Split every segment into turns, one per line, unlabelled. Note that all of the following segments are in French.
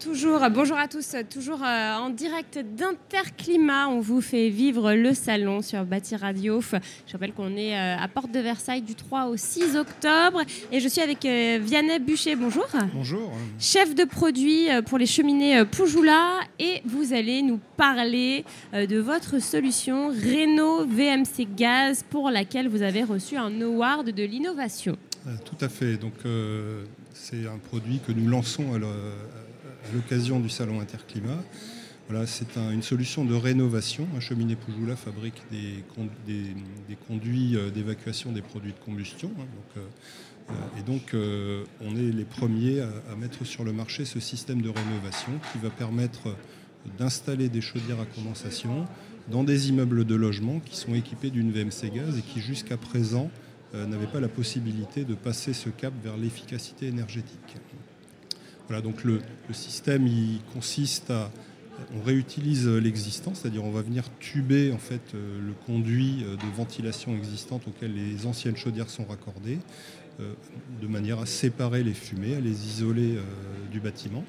Toujours, bonjour à tous, toujours euh, en direct d'Interclimat. On vous fait vivre le salon sur Bâti Radio. Je rappelle qu'on est euh, à Porte de Versailles du 3 au 6 octobre. Et je suis avec euh, Vianney Bûcher. Bonjour.
Bonjour.
Chef de produit pour les cheminées Poujoula. Et vous allez nous parler de votre solution Renault VMC Gaz pour laquelle vous avez reçu un award de l'innovation.
Tout à fait. Donc, c'est un produit que nous lançons à l'occasion du salon Interclimat. Voilà, c'est une solution de rénovation. Cheminée Poujoula fabrique des, conduits euh, d'évacuation des produits de combustion. Hein, euh, euh, et donc, on est les premiers à, mettre sur le marché ce système de rénovation qui va permettre d'installer des chaudières à condensation dans des immeubles de logement qui sont équipés d'une VMC gaz et qui jusqu'à présent n'avaient pas la possibilité de passer ce cap vers l'efficacité énergétique. Voilà, donc le, système il consiste à on réutilise l'existant, c'est-à-dire on va venir tuber en fait euh, le conduit euh, de ventilation existante auquel les anciennes chaudières sont raccordées, euh, de manière à séparer les fumées, à les isoler du bâtiment,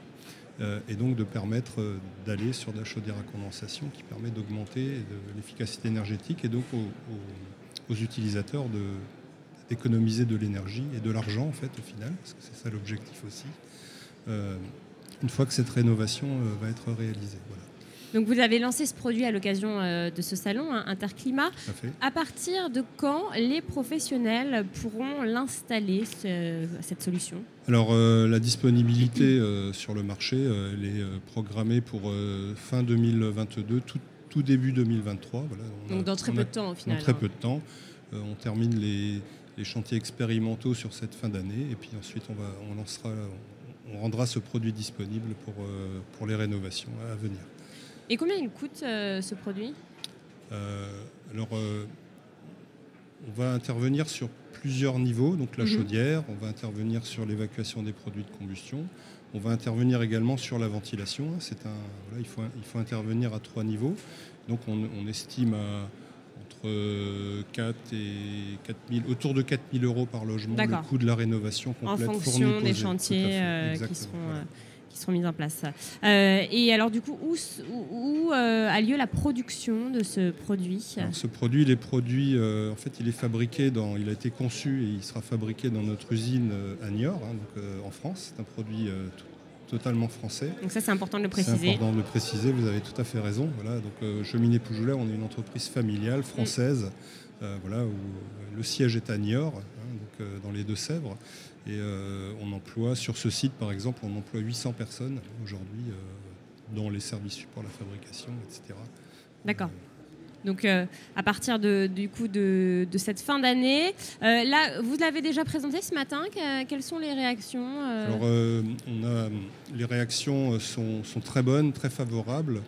et donc de permettre d'aller sur de la chaudière à condensation qui permet d'augmenter l'efficacité énergétique et donc aux, utilisateurs d'économiser de l'énergie et de l'argent en fait au final, parce que c'est ça l'objectif aussi. Euh, une fois que cette rénovation euh, va être réalisée.
Donc vous avez lancé ce produit à l'occasion euh, de ce salon hein, Interclimat. À partir de quand les professionnels pourront l'installer, cette solution?
Alors la disponibilité sur le marché, elle est programmée pour fin 2022, tout, début 2023.
Donc dans très peu de temps au final.
Dans très peu de temps. on termine les, les, chantiers expérimentaux sur cette fin d'année et puis ensuite on, va, on lancera on rendra ce produit disponible pour, euh, pour les rénovations à venir.
Et combien il coûte euh, ce produit?
Euh, Alors, on va intervenir sur plusieurs niveaux, donc la mhm. chaudière, on va intervenir sur l'évacuation des produits de combustion, on va intervenir également sur la ventilation. C'est un, il, faut, il faut intervenir à trois niveaux. Donc on, on estime à 4 et 4 000, autour de 4 000 euros par logement, le coût de la rénovation complète.
En fonction des chantiers euh, qui, seront, euh, qui seront mis en place. Euh, et alors du coup, où, où, a lieu la production de ce produit?
Ce produit, il est produit, en fait, il est fabriqué dans, il a été conçu et il sera fabriqué dans notre usine à Niort, hein, donc, en France. C'est un produit totalement français.
Donc ça, c'est important de le préciser.
C'est important de le préciser, vous avez tout à fait raison. Voilà, donc euh, Cheminée Poujoula, on est une entreprise familiale française, euh, voilà, où euh, le siège est à Niort, hein, donc, dans les Deux-Sèvres. Et on emploie, sur ce site par exemple, on emploie 800 personnes aujourd'hui, dans les services support, la fabrication, etc.
D'accord. Donc euh, à partir de, du coup de, cette fin d'année, euh, là vous l'avez déjà présenté ce matin. quelles sont les réactions
euh Alors on a, les réactions sont, très bonnes, très favorables.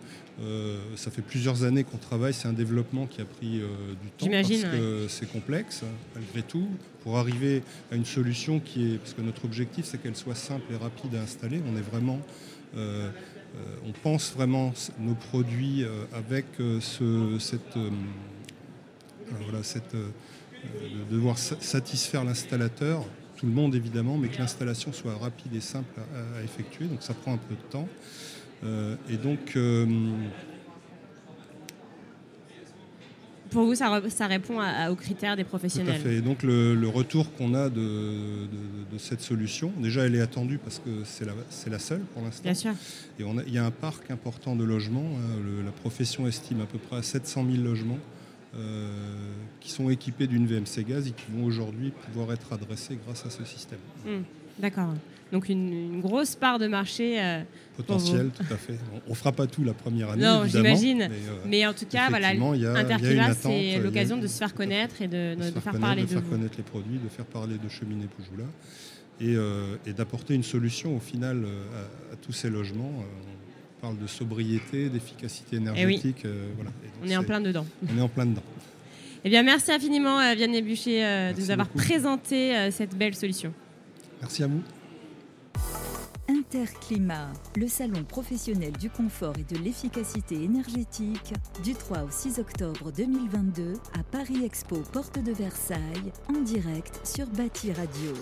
ça fait plusieurs années qu'on travaille. C'est un développement qui a pris du temps parce que c'est complexe malgré tout. Pour arriver à une solution qui est, parce que notre objectif c'est qu'elle soit simple et rapide à installer. On est vraiment euh, on pense vraiment nos produits euh, avec euh, cette, de devoir satisfaire l'installateur, tout le monde évidemment, mais que l'installation soit rapide et simple à, effectuer. Donc ça prend un peu de temps. et donc
pour vous, ça, ça répond aux critères des professionnels.
Tout à fait. Et donc le, retour qu'on a de, cette solution, déjà elle est attendue parce que c'est la, la, seule pour l'instant.
Bien sûr.
Et il y a un parc important de logements. Hein. la profession estime à peu près à 700 000 logements qui sont équipés d'une VMC gaz et qui vont aujourd'hui pouvoir être adressés grâce à ce système.
Hum, d'accord. Donc une, grosse part de marché.
Euh, Potentiel, tout à fait. On ne fera pas tout la première année.
Non, j'imagine. Mais, euh, en tout cas, voilà, c'est l'occasion de se faire connaître et de, faire, parler de,
de faire connaître les produits, de faire parler de Cheminée Poujoula et, euh, et d'apporter une solution au final à, tous ces logements. On parle de sobriété, d'efficacité eh énergétique. voilà.
on est, en plein dedans.
On est en plein dedans.
Eh bien, merci infiniment, Vianney Bûcher, de nous avoir présenté cette belle solution.
Merci à vous.
Interclimat, le salon professionnel du confort et de l'efficacité énergétique, du 3 au 6 octobre 2022 à Paris Expo, porte de Versailles, en direct sur Bâti Radio.